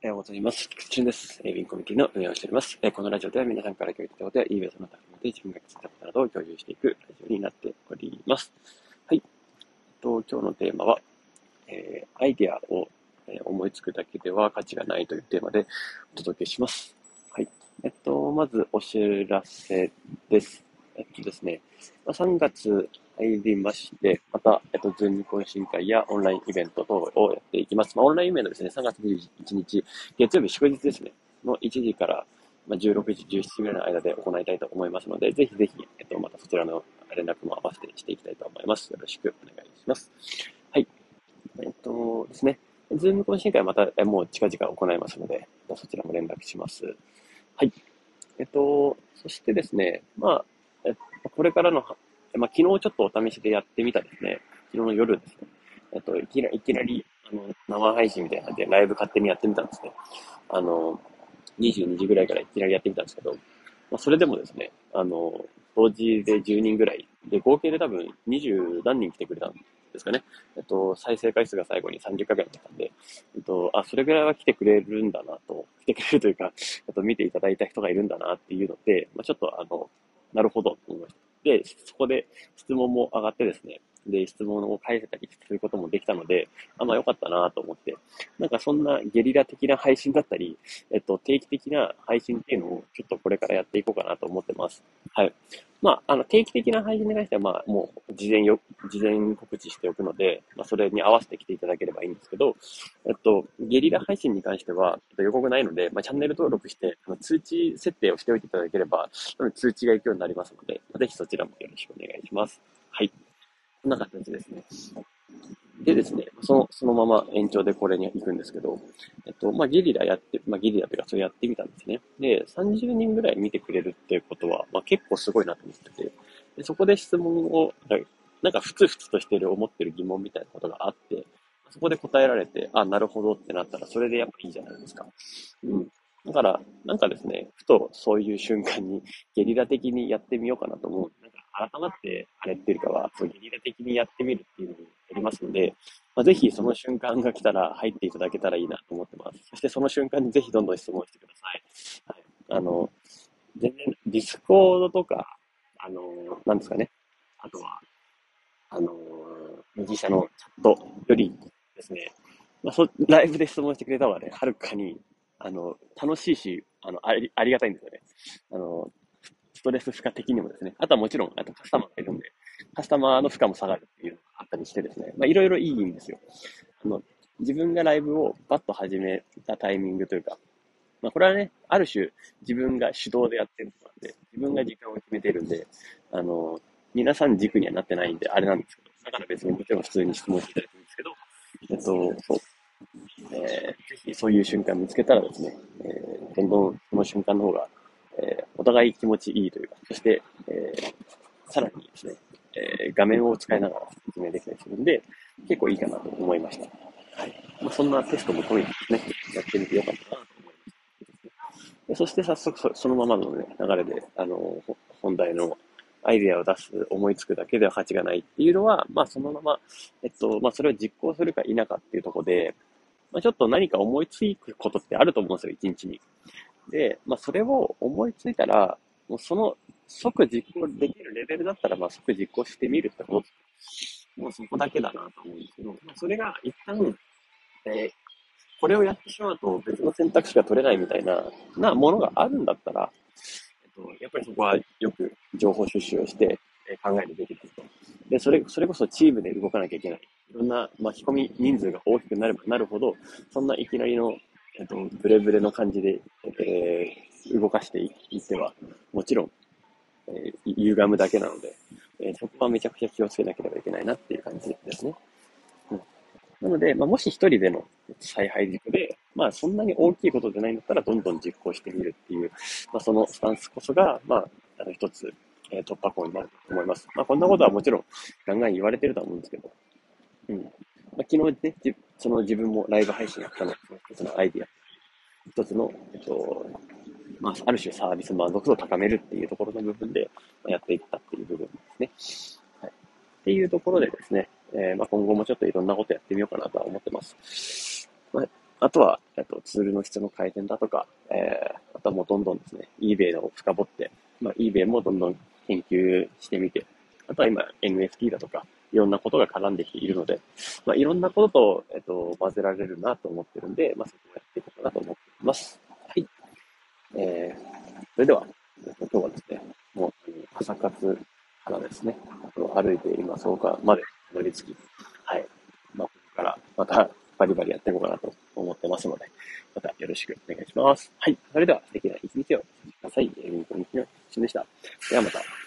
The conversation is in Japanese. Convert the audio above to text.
おはようございます。菊池です。えー、ウィンコミュニティの運営をしております。えー、このラジオでは皆さんから共有いただいたことや、いいベースの高めで自分が気づいたことなどを共有していくラジオになっております。はい。えっと、今日のテーマは、えー、アイデアを、え思いつくだけでは価値がないというテーマでお届けします。はい。えっと、まずお知らせです。えっとですね、3月入りまして、また、えっと、ズーム懇親会やオンラインイベント等をやっていきます。まあ、オンラインイベントですね、3月21日、月曜日祝日ですね、の1時から、まあ、16時、17時ぐらいの間で行いたいと思いますので、ぜひぜひ、えっと、またそちらの連絡も合わせてしていきたいと思います。よろしくお願いします。はい。えっとですね、ズーム懇親会また、えもう近々行いますので、そちらも連絡します。はい。えっと、そしてですね、まあ、これからのまあ、昨日ちょっとお試しでやってみたですね、昨日の夜ですね、えっと、いきなり、いきなり、あの、生配信みたいな感じでライブ勝手にやってみたんですね。あの、22時ぐらいからいきなりやってみたんですけど、まあ、それでもですね、あの、同時で10人ぐらい、で、合計で多分20何人来てくれたんですかね。えっと、再生回数が最後に30回ぐらいだったんで、えっと、あ、それぐらいは来てくれるんだなと、来てくれるというか、あと見ていただいた人がいるんだなっていうので、まあ、ちょっとあの、なるほどと思いました。で、そこで質問も上がってですね、で、質問を返せたりすることもできたので、あ、まあ良かったなと思って、なんかそんなゲリラ的な配信だったり、えっと、定期的な配信っていうのをちょっとこれからやっていこうかなと思ってます。はい。まあ、あの、定期的な配信に関しては、まあ、もう、事前よ、事前告知しておくので、まあ、それに合わせて来ていただければいいんですけど、えっと、ゲリラ配信に関しては、えっと予告ないので、まあ、チャンネル登録して、あの通知設定をしておいていただければ、通知が行くようになりますので、ぜひそちらもよろしくお願いします。はい。こんな形ですね。でですね、その、そのまま延長でこれに行くんですけど、えっと、まあ、ゲリラやって、まあ、ゲリラというか、それやってみたんですね。で、30人ぐらい見てくれるっていうことは、まあ、結構すごいなと思ってて、でそこで質問を、なんかふつふつとしてる思ってる疑問みたいなことがあって、そこで答えられて、あ、なるほどってなったら、それでやっぱいいじゃないですか。うん。だから、なんかですね、ふとそういう瞬間にゲリラ的にやってみようかなと思う。なんか改まってあれっていうかは、そうゲリラ的にやってみるっていうのにありますので、まあ、ぜひその瞬間が来たら入っていただけたらいいなと思ってます。そしてその瞬間にぜひどんどん質問してください。はい、あの、全然ディスコードとか、あの、なんですかね。あとは、あの、右下のチャットよりですね、まあ、そライブで質問してくれた方がね、はるかに、あの、楽しいし、あの、ありありがたいんですよね。あの、ストレス負荷的にもですね、あとはもちろん、あとカスタマーがいるんで、カスタマーの負荷も下がるっていうのがあったりしてですね、まあ、いろいろいいんですよ。あの、自分がライブをバッと始めたタイミングというか、まあ、これはね、ある種自分が主導でやってることなんで、自分が時間を決めてるんで、あの、皆さん軸にはなってないんで、あれなんですけど、だから別にもちろん普通に質問していただくんですけど、えっと、そう。えー、ぜひそういう瞬間見つけたらですね、えー、どんどんその瞬間の方がえー、お互い気持ちいいというか、そして、えー、さらにですね、えー、画面を使いながら説明できたりするんで、結構いいかなと思いました。はい。まあ、そんなテストも込みですね、やってみてよかったなと思いました。そして早速そそのままの、ね、流れで、あの、本題のアイデアを出す、思いつくだけでは価値がないっていうのは、まあそのまま、えっと、まあそれを実行するか否かっていうとこで、まあちょっと何か思いつくことってあると思うんですよ、一日に。で、まあ、それを思いついたら、もうその即実行できるレベルだったら、まあ、即実行してみるってこともうそこだけだなと思うんですけど、まあ、それが一旦、えー、これをやってしまうと別の選択肢が取れないみたいな、なものがあるんだったら、と、やっぱりそこはよく情報収集をして、え、考えるべきだと。で、それ、それこそチームで動かなきゃいけない。いろんな巻き込み人数が大きくなればなるほど、そんないきなりのえっと、ブレブレの感じで、えー、動かしていっては、もちろん、えー、歪むだけなので、えー、そこはめちゃくちゃ気をつけなければいけないなっていう感じですね。うん、なので、まあ、もし一人での采配軸で、まあ、そんなに大きいことじゃないんだったら、どんどん実行してみるっていう、まあ、そのスタンスこそが、まあ、あの、一つ、えー、突破口になると思います。まあ、こんなことはもちろん、ガンガン言われてるとは思うんですけど、うん。まあ、昨日ね、その自分もライブ配信やったの、一つのアイディア、一つの、えっと、まあ、ある種サービス満足度を高めるっていうところの部分でやっていったっていう部分ですね。はい。っていうところでですね、えー、まあ、今後もちょっといろんなことやってみようかなとは思ってます。あ、とは、えっと、ツールの質の改善だとか、えー、あとはもうどんどんですね、eBay を深掘って、まあ、eBay もどんどん研究してみて、あとは今 NFT だとか、いろんなことが絡んできているので、まあ、いろんなことと、えっと、混ぜられるなと思ってるんで、まあ、そこをやっていこうかなと思っています。はい。えー、それでは、今日はですね、もう、朝活からですね、歩いて今、そうかまで乗り継ぎ、はい。まあ、ここからまたバリバリやっていこうかなと思ってますので、またよろしくお願いします。はい。それでは素敵な一日をお過ごしください。えー、みこみきのしんでした。ではまた。